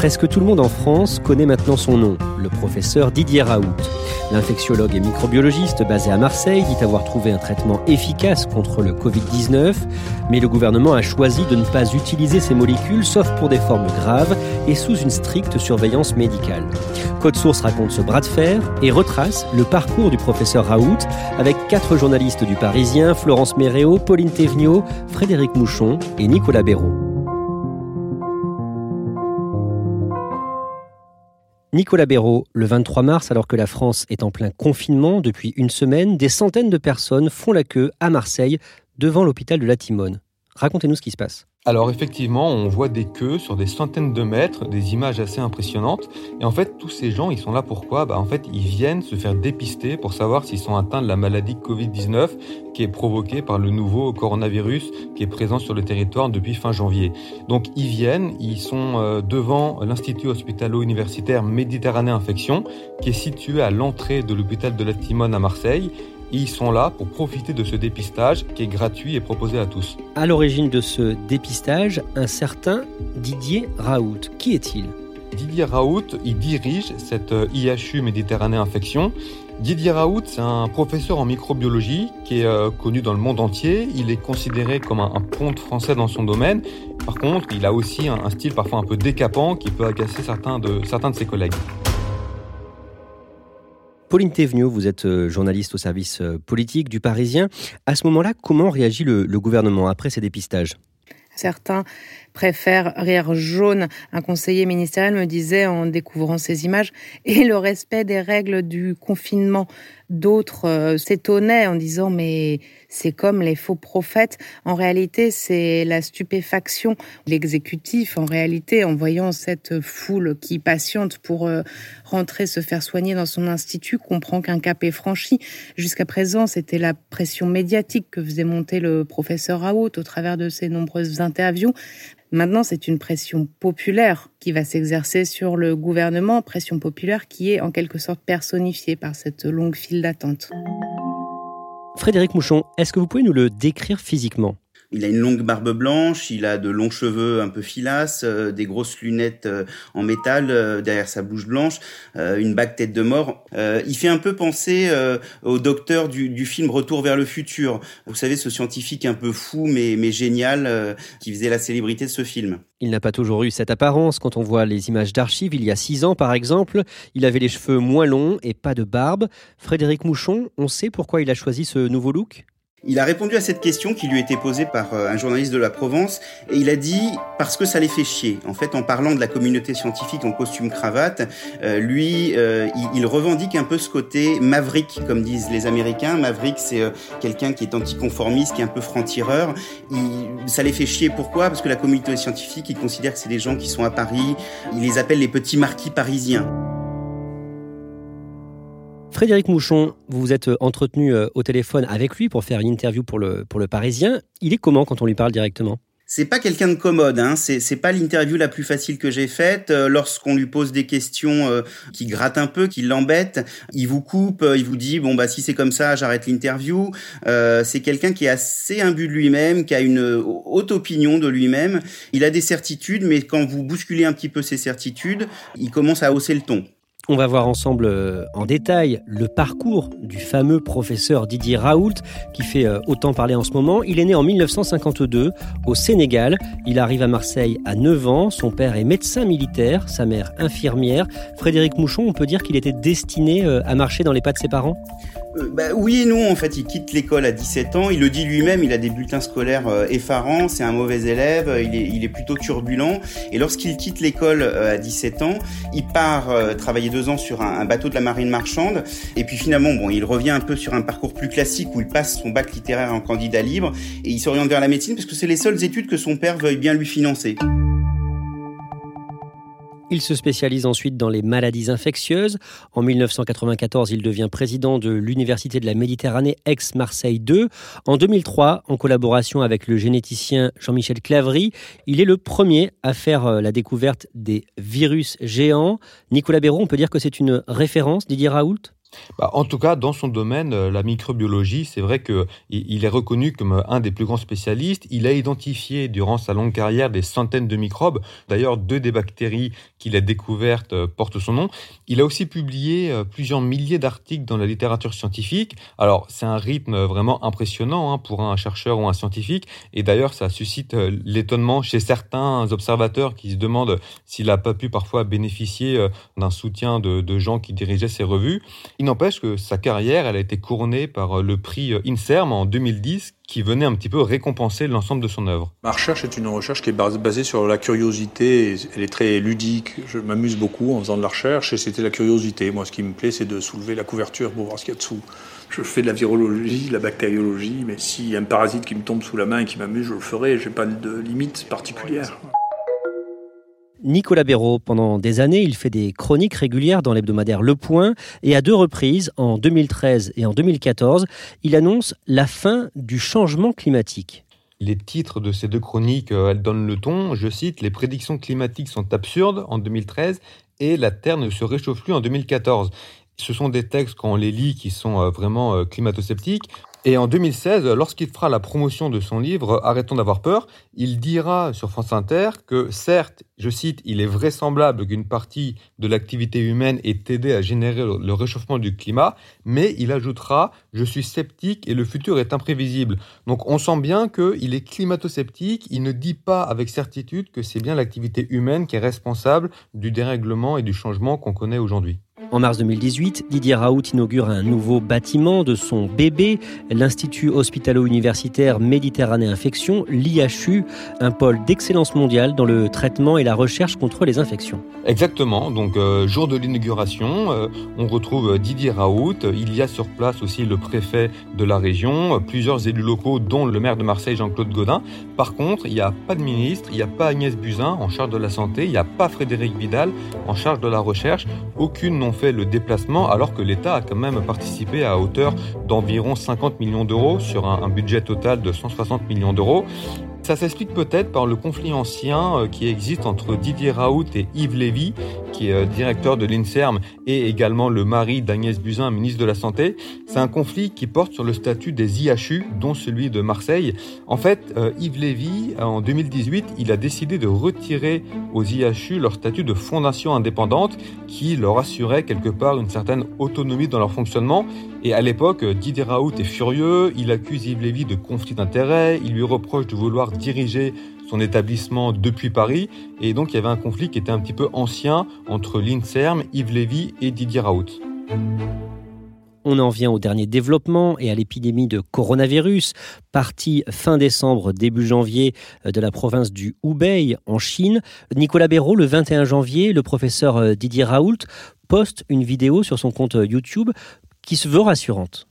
Presque tout le monde en France connaît maintenant son nom, le professeur Didier Raoult. L'infectiologue et microbiologiste basé à Marseille dit avoir trouvé un traitement efficace contre le Covid-19, mais le gouvernement a choisi de ne pas utiliser ces molécules sauf pour des formes graves et sous une stricte surveillance médicale. Code Source raconte ce bras de fer et retrace le parcours du professeur Raoult avec quatre journalistes du Parisien, Florence Méréo, Pauline Thévenot, Frédéric Mouchon et Nicolas Béraud. Nicolas Béraud, le 23 mars, alors que la France est en plein confinement depuis une semaine, des centaines de personnes font la queue à Marseille devant l'hôpital de la Timone. Racontez-nous ce qui se passe. Alors effectivement, on voit des queues sur des centaines de mètres, des images assez impressionnantes. Et en fait, tous ces gens, ils sont là pourquoi? Bah, En fait, ils viennent se faire dépister pour savoir s'ils sont atteints de la maladie Covid-19 qui est provoquée par le nouveau coronavirus qui est présent sur le territoire depuis fin janvier. Donc ils viennent, ils sont euh, devant l'Institut hospitalo-universitaire Méditerranée Infection qui est situé à l'entrée de l'hôpital de la Timone à Marseille ils sont là pour profiter de ce dépistage qui est gratuit et proposé à tous. À l'origine de ce dépistage, un certain Didier Raoult. Qui est-il? Didier Raoult, il dirige cette euh, IHU Méditerranée Infection. Didier Raoult, c'est un professeur en microbiologie qui est euh, connu dans le monde entier. Il est considéré comme un, ponte français dans son domaine. Par contre, il a aussi un, un style parfois un peu décapant qui peut agacer certains de, certains de ses collègues. Pauline Thévenot, vous êtes euh, journaliste au service euh, politique du Parisien. À ce moment-là, comment réagit le, gouvernement après ces dépistages? Certains préfèrent rire jaune. Un conseiller ministériel me disait en découvrant ces images et le respect des règles du confinement. D'autres euh, s'étonnaient en disant mais c'est comme les faux prophètes. En réalité, c'est la stupéfaction. L'exécutif, en réalité, en voyant cette foule qui patiente pour euh, rentrer se faire soigner dans son institut, comprend qu'un cap est franchi. Jusqu'à présent, c'était la pression médiatique que faisait monter le professeur Raoult au travers de ses nombreuses interviews. Maintenant, c'est une pression populaire qui va s'exercer sur le gouvernement, pression populaire qui est en quelque sorte personnifiée par cette longue file d'attente. Frédéric Mouchon, est-ce que vous pouvez nous le décrire physiquement? Il a une longue barbe blanche, il a de longs cheveux un peu filasses, euh, des grosses lunettes euh, en métal euh, derrière sa bouche blanche, une bague tête de mort. il fait un peu penser au docteur du, film Retour vers le futur. Vous savez, ce scientifique un peu fou mais, mais génial qui faisait la célébrité de ce film. Il n'a pas toujours eu cette apparence. Quand on voit les images d'archives, il y a six ans par exemple, il avait les cheveux moins longs et pas de barbe. Frédéric Mouchon, on sait pourquoi il a choisi ce nouveau look? Il a répondu à cette question qui lui été posée par euh, un journaliste de la Provence et il a dit parce que ça les fait chier. En fait, en parlant de la communauté scientifique en costume cravate, euh, lui, euh, il, revendique un peu ce côté maverick, comme disent les Américains. Maverick, c'est quelqu'un qui est anticonformiste, qui est un peu franc-tireur. Ça les fait chier. Pourquoi? Parce que la communauté scientifique, il considère que c'est des gens qui sont à Paris. Il les appelle les petits marquis parisiens. Frédéric Mouchon, vous vous êtes euh, entretenu euh, au téléphone avec lui pour faire une interview pour le, pour le Parisien. Il est comment quand on lui parle directement? C'est pas quelqu'un de commode, hein. c'est pas l'interview la plus facile que j'ai faite. Euh, lorsqu'on lui pose des questions qui grattent un peu, qui l'embêtent, il vous coupe, il vous dit bon bah si c'est comme ça, j'arrête l'interview. c'est quelqu'un qui est assez imbu de lui-même, qui a une haute opinion de lui-même. Il a des certitudes, mais quand vous bousculez un petit peu ses certitudes, il commence à hausser le ton. On va voir ensemble euh, en détail le parcours du fameux professeur Didier Raoult qui fait euh, autant parler en ce moment. Il est né en 1952 au Sénégal. Il arrive à Marseille à 9 ans. Son père est médecin militaire, sa mère infirmière. Frédéric Mouchon, on peut dire qu'il était destiné euh, à marcher dans les pas de ses parents? Euh, bah, oui et non, en fait, il quitte l'école à 17 ans. Il le dit lui-même, il a des bulletins scolaires euh, effarants, c'est un mauvais élève, il est, il est plutôt turbulent. Et lorsqu'il quitte l'école euh, à 17 ans, il part travailler deux ans sur un, bateau de la marine marchande. Et puis finalement, bon, il revient un peu sur un parcours plus classique où il passe son bac littéraire en candidat libre et il s'oriente vers la médecine parce que c'est les seules études que son père veuille bien lui financer. Il se spécialise ensuite dans les maladies infectieuses. En 1994, il devient président de l'Université de la Méditerranée ex-Marseille 2. En 2003, en collaboration avec le généticien Jean-Michel Clavry, il est le premier à faire euh, la découverte des virus géants. Nicolas Béraud, on peut dire que c'est une référence, Didier Raoult? Bah, en tout cas, dans son domaine, euh, la microbiologie, c'est vrai qu'il il est reconnu comme un des plus grands spécialistes. Il a identifié durant sa longue carrière des centaines de microbes. D'ailleurs, deux des bactéries qu'il a découvertes euh, portent son nom. Il a aussi publié euh, plusieurs milliers d'articles dans la littérature scientifique. Alors, c'est un rythme vraiment impressionnant hein, pour un chercheur ou un scientifique. Et d'ailleurs, ça suscite l'étonnement chez certains observateurs qui se demandent s'il n'a pas pu parfois bénéficier d'un soutien de, de gens qui dirigeaient ses revues. Il n'empêche que sa carrière, elle a été couronnée par euh, le prix euh, INSERM en 2010, qui venait un petit peu récompenser l'ensemble de son œuvre. Ma recherche est une recherche qui est basée sur la curiosité. Elle est très ludique. Je m'amuse beaucoup en faisant de la recherche et c'était la curiosité. Moi, ce qui me plaît, c'est de soulever la couverture pour voir ce qu'il y a dessous. Je fais de la virologie, de la bactériologie, mais s'il y a un parasite qui me tombe sous la main et qui m'amuse, je le ferai. Je n'ai pas de limite particulière. Nicolas Béraud, pendant des années, il fait des chroniques régulières dans l'hebdomadaire Le Point et à deux reprises, en 2013 et en 2014, il annonce la fin du changement climatique. Les titres de ces deux chroniques, euh, elles donnent le ton. Je cite Les prédictions climatiques sont absurdes en 2013 et la Terre ne se réchauffe plus en 2014. Ce sont des textes, quand on les lit, qui sont euh, vraiment euh, climato-sceptiques. Et en 2016, lorsqu'il fera la promotion de son livre Arrêtons d'avoir peur, il dira sur France Inter que certes, je cite, il est vraisemblable qu'une partie de l'activité humaine ait aidé à générer le réchauffement du climat, mais il ajoutera je suis sceptique et le futur est imprévisible. Donc on sent bien qu'il est climato-sceptique, il ne dit pas avec certitude que c'est bien l'activité humaine qui est responsable du dérèglement et du changement qu'on connaît aujourd'hui. En mars 2018, Didier Raoult inaugure un nouveau bâtiment de son bébé, l'Institut hospitalo-universitaire Méditerranée Infection, l'IHU, un pôle d'excellence mondiale dans le traitement et la recherche contre les infections. Exactement, donc euh, jour de l'inauguration, euh, on retrouve Didier Raoult, il y a sur place aussi le préfet de la région, plusieurs élus locaux dont le maire de Marseille Jean-Claude Godin. Par contre, il n'y a pas de ministre, il n'y a pas Agnès Buzyn en charge de la santé, il n'y a pas Frédéric Vidal en charge de la recherche, aucune non fait le déplacement alors que l'État a quand même participé à hauteur d'environ 50 millions d'euros sur un, budget total de 160 millions d'euros. Ça s'explique peut-être par le conflit ancien euh, qui existe entre Didier Raoult et Yves Lévy, qui est euh, directeur de l'INSERM et également le mari d'Agnès Buzyn, ministre de la Santé. C'est un conflit qui porte sur le statut des IHU, dont celui de Marseille. En fait, euh, Yves Lévy, en 2018, il a décidé de retirer aux IHU leur statut de fondation indépendante qui leur assurait quelque part une certaine autonomie dans leur fonctionnement. Et à l'époque, Didier Raoult est furieux, il accuse Yves Lévy de conflit d'intérêts, il lui reproche de vouloir diriger son établissement depuis Paris. Et donc, il y avait un conflit qui était un petit peu ancien entre l'INSERM, Yves Lévy et Didier Raoult. On en vient au dernier développement et à l'épidémie de coronavirus, partie fin décembre, début janvier euh, de la province du Hubei en Chine. Nicolas Béraud, le 21 janvier, le professeur euh, Didier Raoult poste une vidéo sur son compte YouTube qui se veut rassurante.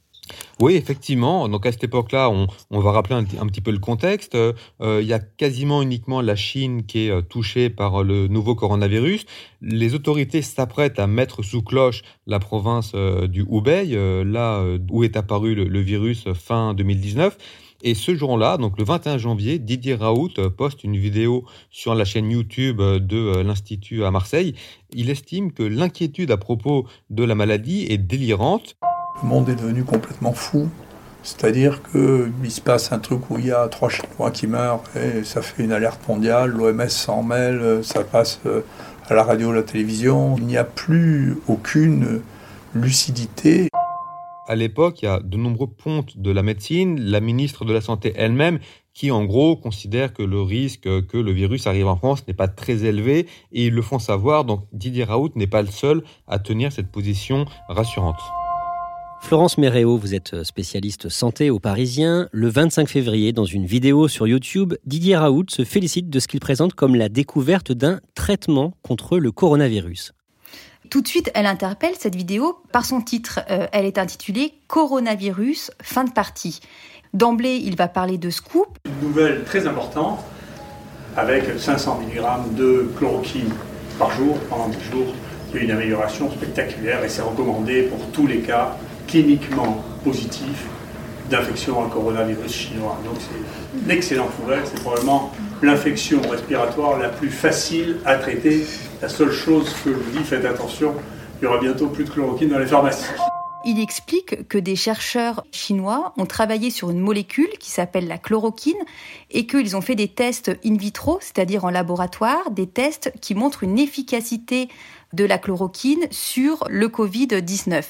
Oui, effectivement. Donc à cette époque-là, on, va rappeler un, petit peu le contexte. Euh, il y a quasiment uniquement la Chine qui est euh, touchée par le nouveau coronavirus. Les autorités s'apprêtent à mettre sous cloche la province euh, du Hubei, là où est apparu le, virus fin 2019. Et ce jour-là, donc le 21 janvier, Didier Raoult poste une vidéo sur la chaîne YouTube de l'Institut à Marseille. Il estime que l'inquiétude à propos de la maladie est délirante. Le monde est devenu complètement fou. C'est-à-dire qu'il se passe un truc où il y a trois Chinois qui meurent et ça fait une alerte mondiale, l'OMS s'en mêle, ça passe euh, à la radio, à la télévision. Il n'y a plus aucune lucidité. À l'époque, il y a de nombreux pontes de la médecine, la ministre de la Santé elle-même, qui en gros considère que le risque que le virus arrive en France n'est pas très élevé et ils le font savoir. Donc Didier Raoult n'est pas le seul à tenir cette position rassurante. Florence Méréo, vous êtes spécialiste santé au Parisien. Le 25 février, dans une vidéo sur YouTube, Didier Raoult se félicite de ce qu'il présente comme la découverte d'un traitement contre le coronavirus. Tout de suite, elle interpelle cette vidéo par son titre. Euh, elle est intitulée Coronavirus, fin de partie. D'emblée, il va parler de scoop. Une nouvelle très importante avec 500 mg de chloroquine par jour pendant 10 jours. Il y a une amélioration spectaculaire et c'est recommandé pour tous les cas cliniquement positifs d'infection à coronavirus chinois. Donc c'est une excellente nouvelle, c'est probablement l'infection respiratoire la plus facile à traiter. La seule chose que je vous dis, faites attention, il y aura bientôt plus de chloroquine dans les pharmacies. Il explique que des chercheurs chinois ont travaillé sur une molécule qui s'appelle la chloroquine et qu'ils ont fait des tests in vitro, c'est-à-dire en laboratoire, des tests qui montrent une efficacité de la chloroquine sur le Covid-19.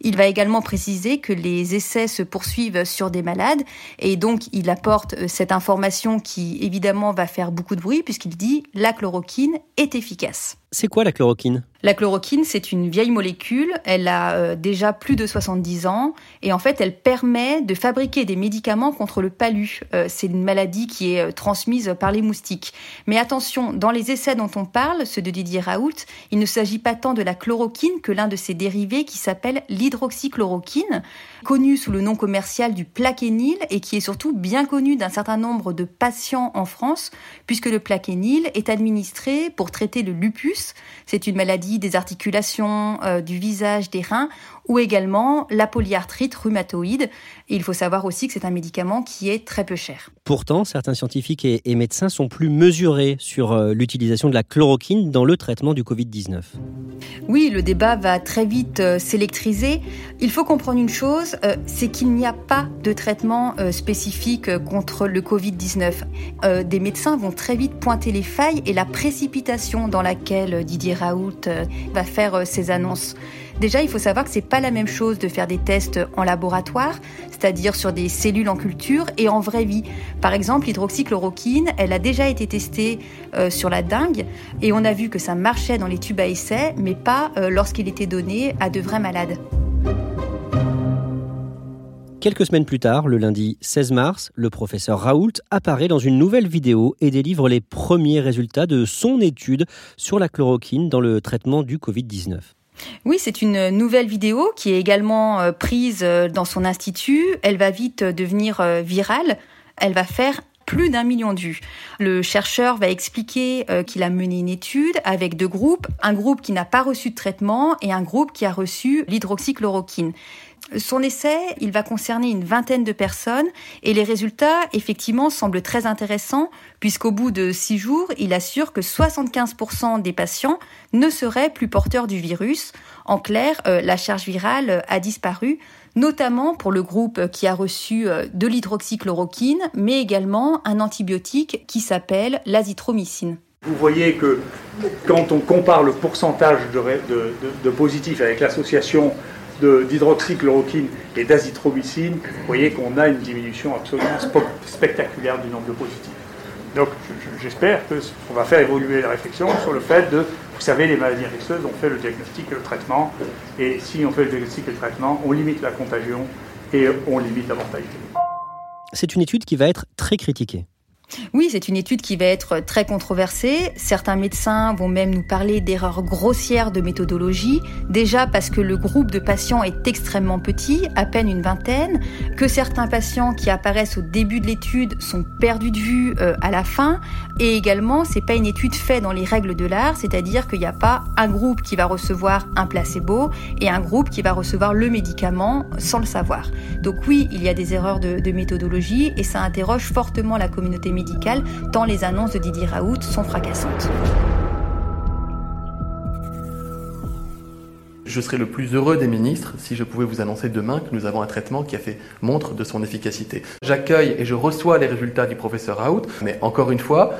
Il va également préciser que les essais se poursuivent sur des malades et donc il apporte euh, cette information qui évidemment va faire beaucoup de bruit puisqu'il dit la chloroquine est efficace. C'est quoi la chloroquine? La chloroquine, c'est une vieille molécule, elle a euh, déjà plus de 70 ans et en fait elle permet de fabriquer des médicaments contre le palu. Euh, c'est une maladie qui est transmise par les moustiques. Mais attention, dans les essais dont on parle, ceux de Didier Raoult, il ne s'agit pas tant de la chloroquine que l'un de ses dérivés qui s'appelle l'hydroxychloroquine, connu sous le nom commercial du plaquenil et qui est surtout bien connu d'un certain nombre de patients en France, puisque le plaquenil est administré pour traiter le lupus. C'est une maladie des articulations, euh, du visage, des reins, ou également la polyarthrite rhumatoïde. il faut savoir aussi que c'est un médicament qui est très peu cher. Pourtant, certains scientifiques et, médecins sont plus mesurés sur euh, l'utilisation de la chloroquine dans le traitement du Covid-19. Oui, le débat va très vite euh, s'électriser. Il faut comprendre une chose, euh, c'est qu'il n'y a pas de traitement spécifique contre le Covid-19. des médecins vont très vite pointer les failles et la précipitation dans laquelle Didier Raoult va faire ses annonces. Déjà, il faut savoir que c'est pas la même chose de faire des tests en laboratoire, c'est-à-dire sur des cellules en culture et en vraie vie. Par exemple, l'hydroxychloroquine, elle a déjà été testée euh, sur la dengue et on a vu que ça marchait dans les tubes à essai, mais pas euh, lorsqu'il était donné à de vrais malades. Quelques semaines plus tard, le lundi 16 mars, le professeur Raoult apparaît dans une nouvelle vidéo et délivre les premiers résultats de son étude sur la chloroquine dans le traitement du Covid-19. Oui, c'est une nouvelle vidéo qui est également euh, prise euh, dans son institut. Elle va vite euh, devenir virale. Elle va faire plus d'un million de vues. Le chercheur va expliquer qu'il a mené une étude avec deux groupes, un groupe qui n'a pas reçu de traitement et un groupe qui a reçu l'hydroxychloroquine. Son essai, il va concerner une vingtaine de personnes et les résultats, effectivement, semblent très intéressants puisqu'au bout de six jours, il assure que 75% des patients ne seraient plus porteurs du virus. En clair, euh, la charge virale a disparu, notamment pour le groupe qui a reçu euh, de l'hydroxychloroquine, mais également un antibiotique qui s'appelle l'azithromycine. Vous voyez que quand on compare le pourcentage de, de positifs avec l'association d'hydroxychloroquine et d'azithromycine, vous voyez qu'on a une diminution absolument spectaculaire du nombre de positifs. Donc j'espère qu'on va faire évoluer la réflexion sur le fait de, vous savez, les maladies infectieuses, on fait le diagnostic et le traitement, et si on fait le diagnostic et le traitement, on limite la contagion et on limite la mortalité. C'est une étude qui va être très critiquée. Oui, c'est une étude qui va être très controversée. Certains médecins vont même nous parler d'erreurs grossières de méthodologie, déjà parce que le groupe de patients est extrêmement petit, à peine une vingtaine, que certains patients qui apparaissent au début de l'étude sont perdus de vue euh, à la fin, et également, c'est pas une étude faite dans les règles de l'art, c'est-à-dire qu'il n'y a pas un groupe qui va recevoir un placebo et un groupe qui va recevoir le médicament sans le savoir. Donc oui, il y a des erreurs de, de méthodologie et ça interroge fortement la communauté tant les annonces de Didier Raoult sont fracassantes. Je serais le plus heureux des ministres si je pouvais vous annoncer demain que nous avons un traitement qui a fait montre de son efficacité. J'accueille et je reçois les résultats du professeur Raoult, mais encore une fois,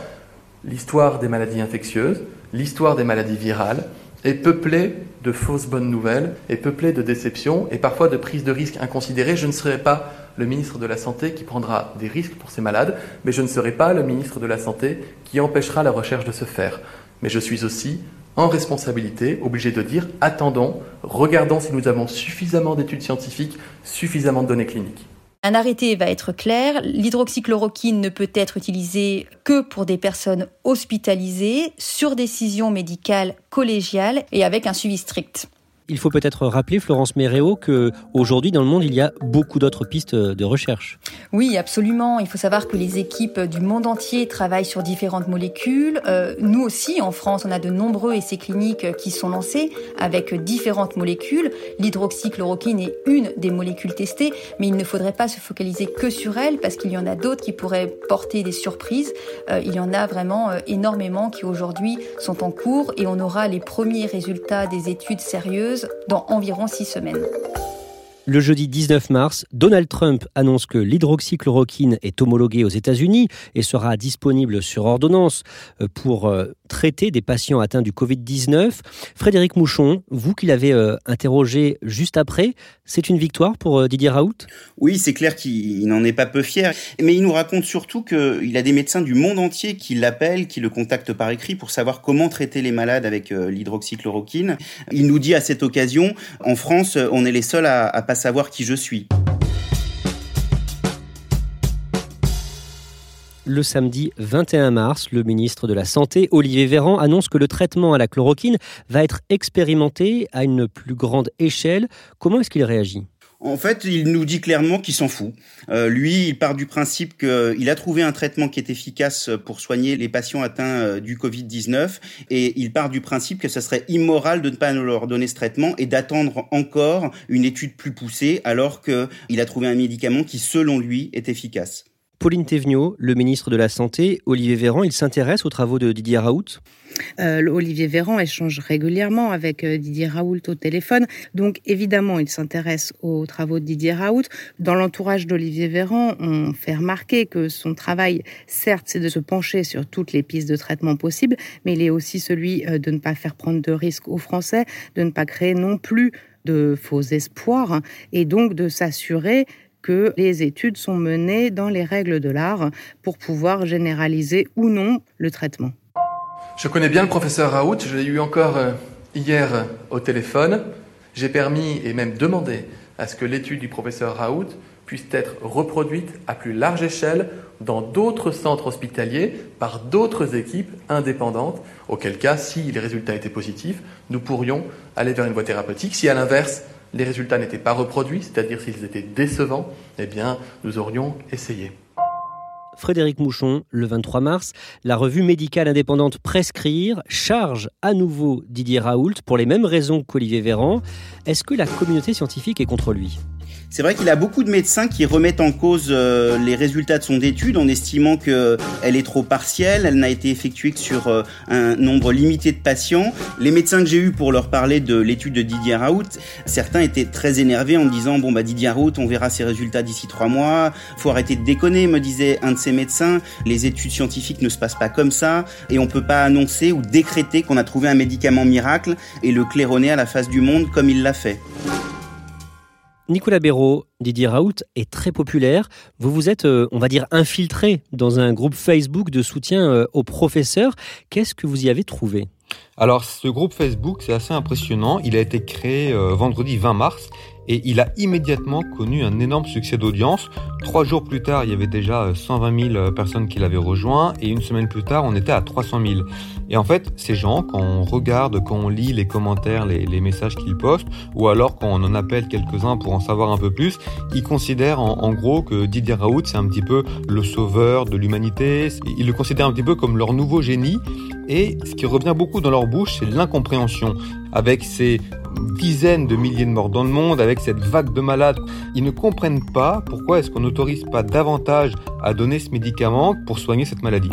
l'histoire des maladies infectieuses, l'histoire des maladies virales est peuplée de fausses bonnes nouvelles, est peuplée de déceptions et parfois de prises de risques inconsidérées. Je ne serai pas le ministre de la Santé qui prendra des risques pour ces malades, mais je ne serai pas le ministre de la Santé qui empêchera la recherche de se faire. Mais je suis aussi, en responsabilité, obligé de dire attendons, regardons si nous avons suffisamment d'études scientifiques, suffisamment de données cliniques. Un arrêté va être clair, l'hydroxychloroquine ne peut être utilisée que pour des personnes hospitalisées sur décision médicale collégiale et avec un suivi strict. Il faut peut-être rappeler, Florence Méréo, que aujourd'hui dans le monde, il y a beaucoup d'autres pistes de recherche. Oui, absolument. Il faut savoir que les équipes du monde entier travaillent sur différentes molécules. Euh, nous aussi, en France, on a de nombreux essais cliniques qui sont lancés avec différentes molécules. L'hydroxychloroquine est une des molécules testées, mais il ne faudrait pas se focaliser que sur elle parce qu'il y en a d'autres qui pourraient porter des surprises. Euh, il y en a vraiment euh, énormément qui aujourd'hui sont en cours et on aura les premiers résultats des études sérieuses dans environ six semaines. Le jeudi 19 mars, Donald Trump annonce que l'hydroxychloroquine est homologuée aux États-Unis et sera disponible sur ordonnance euh, pour euh, traiter des patients atteints du Covid-19. Frédéric Mouchon, vous qui l'avez euh, interrogé juste après, c'est une victoire pour Didier Raoult? Oui, c'est clair qu'il n'en est pas peu fier. Mais il nous raconte surtout qu'il a des médecins du monde entier qui l'appellent, qui le contactent par écrit pour savoir comment traiter les malades avec l'hydroxychloroquine. Il nous dit à cette occasion, en France, on est les seuls à, à passer savoir qui je suis. Le samedi 21 mars, le ministre de la Santé, Olivier Véran, annonce que le traitement à la chloroquine va être expérimenté à une plus grande échelle. Comment est-ce qu'il réagit? En fait, il nous dit clairement qu'il s'en fout. Euh, lui, il part du principe qu'il a trouvé un traitement qui est efficace pour soigner les patients atteints euh, du Covid-19 et il part du principe que ce serait immoral de ne pas leur donner ce traitement et d'attendre encore une étude plus poussée alors qu'il a trouvé un médicament qui, selon lui, est efficace. Pauline Thévenot, le ministre de la Santé, Olivier Véran, il s'intéresse aux travaux de Didier Raoult euh, Olivier Véran échange régulièrement avec euh, Didier Raoult au téléphone. Donc évidemment, il s'intéresse aux travaux de Didier Raoult. Dans l'entourage d'Olivier Véran, on fait remarquer que son travail, certes, c'est de se pencher sur toutes les pistes de traitement possibles, mais il est aussi celui euh, de ne pas faire prendre de risques aux Français, de ne pas créer non plus de faux espoirs et donc de s'assurer que les études sont menées dans les règles de l'art pour pouvoir généraliser ou non le traitement. Je connais bien le professeur Raoult, je l'ai eu encore euh, hier euh, au téléphone. J'ai permis et même demandé à ce que l'étude du professeur Raoult puisse être reproduite à plus large échelle dans d'autres centres hospitaliers par d'autres équipes indépendantes, auquel cas, si les résultats étaient positifs, nous pourrions aller vers une voie thérapeutique. Si à l'inverse, les résultats n'étaient pas reproduits, c'est-à-dire s'ils étaient décevants, eh bien, nous aurions essayé. Frédéric Mouchon, le 23 mars, la revue médicale indépendante Prescrire charge à nouveau Didier Raoult pour les mêmes raisons qu'Olivier Véran. Est-ce que la communauté scientifique est contre lui? C'est vrai qu'il a beaucoup de médecins qui remettent en cause euh, les résultats de son étude en estimant qu'elle est trop partielle, elle n'a été effectuée que sur euh, un nombre limité de patients. Les médecins que j'ai eus pour leur parler de l'étude de Didier Raoult, certains étaient très énervés en disant bon bah Didier Raoult, on verra ses résultats d'ici trois mois. Faut arrêter de déconner, me disait un de ces médecins. Les études scientifiques ne se passent pas comme ça et on peut pas annoncer ou décréter qu'on a trouvé un médicament miracle et le claironner à la face du monde comme il l'a fait. Nicolas Béraud, Didier Raoult est très populaire. Vous vous êtes, euh, on va dire, infiltré dans un groupe Facebook de soutien euh, aux professeurs. Qu'est-ce que vous y avez trouvé? Alors ce groupe Facebook, c'est assez impressionnant. Il a été créé euh, vendredi 20 mars et il a immédiatement connu un énorme succès d'audience. Trois jours plus tard, il y avait déjà 120 euh, 000 euh, personnes qui l'avaient rejoint et une semaine plus tard, on était à 300 000. Et en fait, ces gens, quand on regarde, quand on lit les commentaires, les, messages qu'ils postent, ou alors quand on en appelle quelques-uns pour en savoir un peu plus, ils considèrent en, en gros que Didier Raoult, c'est un petit peu le sauveur de l'humanité. Ils le considèrent un petit peu comme leur nouveau génie. Et ce qui revient beaucoup dans leur bouche, c'est l'incompréhension. Avec ces dizaines de milliers de morts dans le monde, avec cette vague de malades, ils ne comprennent pas pourquoi est-ce qu'on n'autorise pas davantage à donner ce médicament pour soigner cette maladie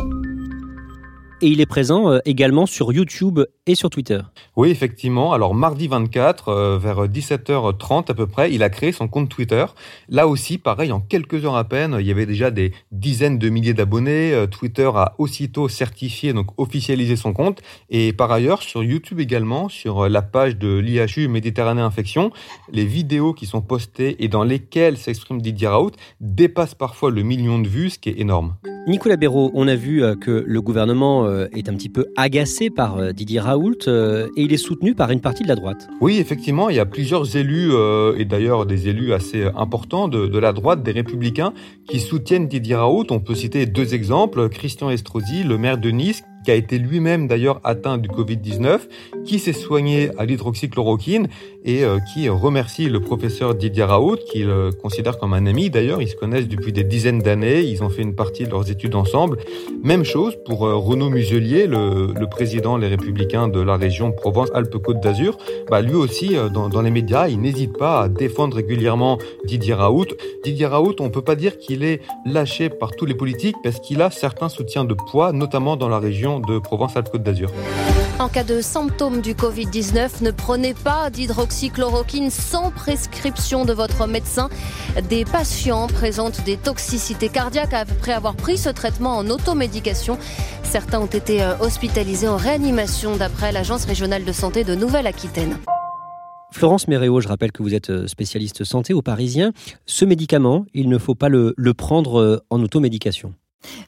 et il est présent euh, également sur YouTube et sur Twitter. Oui, effectivement. Alors mardi 24, euh, vers 17h30 à peu près, il a créé son compte Twitter. Là aussi, pareil, en quelques heures à peine, il y avait déjà des dizaines de milliers d'abonnés. Euh, Twitter a aussitôt certifié, donc officialisé son compte. Et par ailleurs, sur YouTube également, sur la page de l'IHU Méditerranée Infection, les vidéos qui sont postées et dans lesquelles s'exprime Didier Raoult dépassent parfois le million de vues, ce qui est énorme. Nicolas Béraud, on a vu que le gouvernement euh, est un petit peu agacé par euh, Didier Raoult et il est soutenu par une partie de la droite. Oui, effectivement, il y a plusieurs élus, et d'ailleurs des élus assez importants de, de, la droite, des républicains, qui soutiennent Didier Raoult. On peut citer deux exemples. Christian Estrosi, le maire de Nice, qui a été lui-même d'ailleurs atteint du Covid-19, qui s'est soigné à l'hydroxychloroquine et euh, qui remercie le professeur Didier Raoult, qu'il considère comme un ami d'ailleurs. Ils se connaissent depuis des dizaines d'années, ils ont fait une partie de leurs études ensemble. Même chose pour euh, Renaud Muselier, le, président Les Républicains de la région Provence-Alpes-Côte d'Azur. Bah, lui aussi, euh, dans, dans, les médias, il n'hésite pas à défendre régulièrement Didier Raoult. Didier Raoult, on peut pas dire qu'il est lâché par tous les politiques parce qu'il a certains soutiens de poids, notamment dans la région de Provence-Alpes-Côte d'Azur. En cas de symptômes du Covid-19, ne prenez pas d'hydroxychloroquine sans prescription de votre médecin. Des patients présentent des toxicités cardiaques après avoir pris ce traitement en automédication. Certains ont été euh, hospitalisés en réanimation d'après l'Agence régionale de santé de Nouvelle-Aquitaine. Florence Méréo, je rappelle que vous êtes euh, spécialiste santé au Parisien. Ce médicament, il ne faut pas le, le prendre euh, en automédication.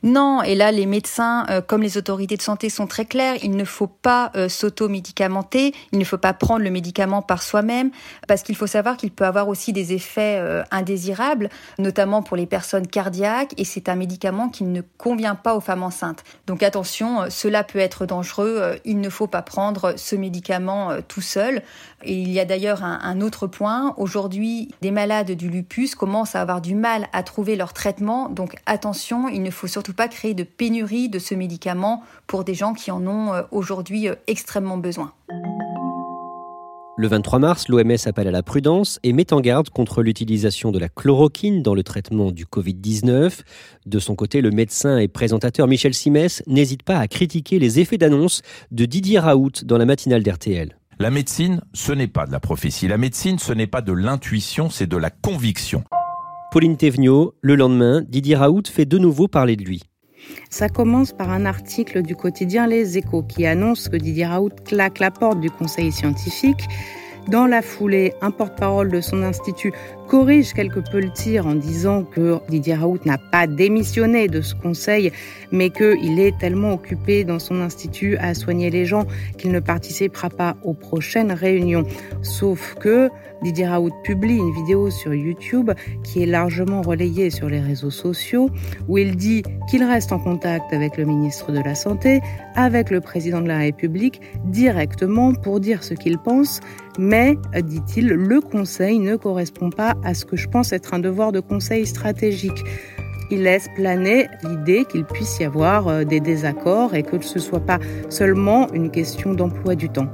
Non, et là, les médecins, euh, comme les autorités de santé, sont très clairs. Il ne faut pas euh, s'auto-médicamenter, il ne faut pas prendre le médicament par soi-même, parce qu'il faut savoir qu'il peut avoir aussi des effets euh, indésirables, notamment pour les personnes cardiaques, et c'est un médicament qui ne convient pas aux femmes enceintes. Donc attention, cela peut être dangereux, il ne faut pas prendre ce médicament tout seul. Il y a d'ailleurs un, un autre point, aujourd'hui, des malades du lupus commencent à avoir du mal à trouver leur traitement, donc attention, il ne faut surtout pas créer de pénurie de ce médicament pour des gens qui en ont euh, aujourd'hui euh, extrêmement besoin. Le 23 mars, l'OMS appelle à la prudence et met en garde contre l'utilisation de la chloroquine dans le traitement du Covid-19. De son côté, le médecin et présentateur Michel Simès n'hésite pas à critiquer les effets d'annonce de Didier Raoult dans la matinale d'RTL. La médecine, ce n'est pas de la prophétie. La médecine, ce n'est pas de l'intuition, c'est de la conviction. Pauline Thévenot, le lendemain, Didier Raoult fait de nouveau parler de lui. Ça commence par un article du quotidien Les Échos qui annonce que Didier Raoult claque la porte du conseil scientifique. Dans la foulée, un porte-parole de son institut corrige quelque peu le tir en disant que Didier Raoult n'a pas démissionné de ce conseil, mais qu'il est tellement occupé dans son institut à soigner les gens qu'il ne participera pas aux prochaines réunions. Sauf que Didier Raoult publie une vidéo sur YouTube qui est largement relayée sur les réseaux sociaux où il dit qu'il reste en contact avec le ministre de la Santé, avec le président de la République directement pour dire ce qu'il pense, mais, dit-il, le conseil ne correspond pas à ce que je pense être un devoir de conseil stratégique. Il laisse planer l'idée qu'il puisse y avoir euh, des désaccords et que ce ne soit pas seulement une question d'emploi du temps.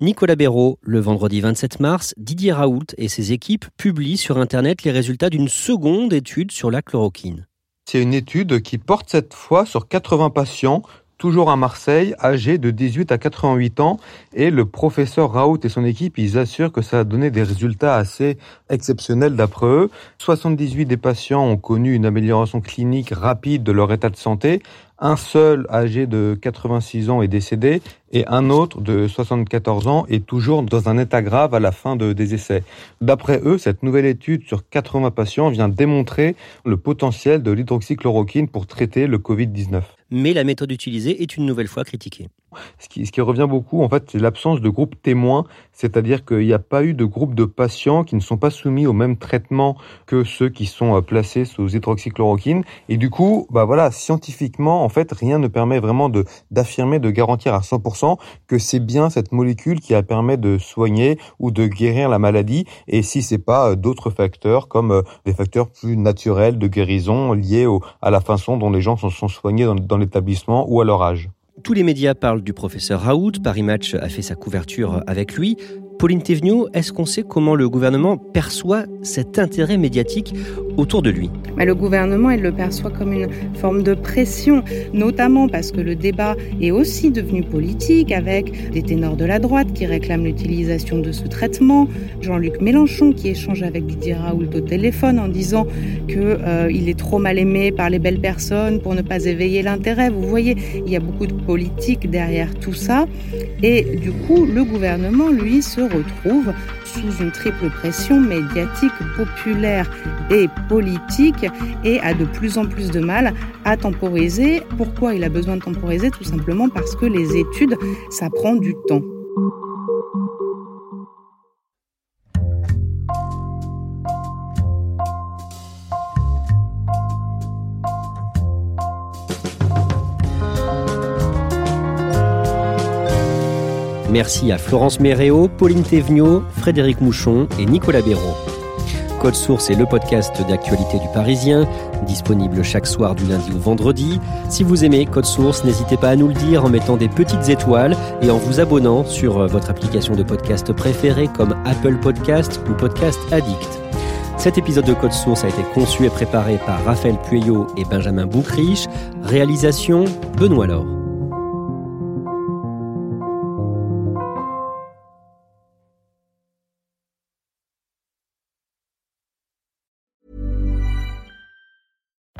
Nicolas Béraud, le vendredi 27 mars, Didier Raoult et ses équipes publient sur Internet les résultats d'une seconde étude sur la chloroquine. C'est une étude qui porte cette fois sur 80 patients toujours à Marseille, âgés de 18 à 88 ans. Et le professeur Raoult et son équipe, ils assurent que ça a donné des résultats assez exceptionnels d'après eux. 78 des patients ont connu une amélioration clinique rapide de leur état de santé. Un seul âgé de 86 ans est décédé et un autre de 74 ans est toujours dans un état grave à la fin de, des essais. D'après eux, cette nouvelle étude sur 80 patients vient démontrer le potentiel de l'hydroxychloroquine pour traiter le Covid-19 mais la méthode utilisée est une nouvelle fois critiquée. Ce qui, revient beaucoup, en fait, c'est l'absence de groupe témoin, c'est-à-dire qu'il n'y a pas eu de groupe de patients qui ne sont pas soumis au même traitement que ceux qui sont euh, placés sous hydroxychloroquine. Et du coup, bah voilà, scientifiquement, en fait, rien ne permet vraiment d'affirmer, de garantir à 100% que c'est bien cette molécule qui a permis de soigner ou de guérir la maladie. Et si c'est pas euh, d'autres facteurs comme euh, des facteurs plus naturels de guérison liés à la façon dont les gens sont, sont soignés dans, dans l'établissement ou à leur âge. Tous les médias parlent du professeur Raoult. Paris Match a fait sa couverture avec lui. Pauline Thévenoud, est-ce qu'on sait comment le gouvernement perçoit cet intérêt médiatique autour de lui? Mais Le gouvernement, il le perçoit comme une forme de pression, notamment parce que le débat est aussi devenu politique avec des ténors de la droite qui réclament l'utilisation de ce traitement, Jean-Luc Mélenchon qui échange avec Didier Raoult au téléphone en disant qu'il euh, est trop mal aimé par les belles personnes pour ne pas éveiller l'intérêt. Vous voyez, il y a beaucoup de politique derrière tout ça. Et du coup, le gouvernement, lui, se retrouve sous une triple pression médiatique, populaire et politique et a de plus en plus de mal à temporiser. Pourquoi il a besoin de temporiser? Tout simplement parce que les études, ça prend du temps. Merci à Florence Méréo, Pauline Thévenot, Frédéric Mouchon et Nicolas Béraud. Code Source est le podcast d'actualité du Parisien, disponible chaque soir du lundi au vendredi. Si vous aimez Code Source, n'hésitez pas à nous le dire en mettant des petites étoiles et en vous abonnant sur euh, votre application de podcast préférée comme Apple Podcast ou Podcast Addict. Cet épisode de Code Source a été conçu et préparé par Raphaël Pueyo et Benjamin Boucriche. Réalisation Benoît Laure.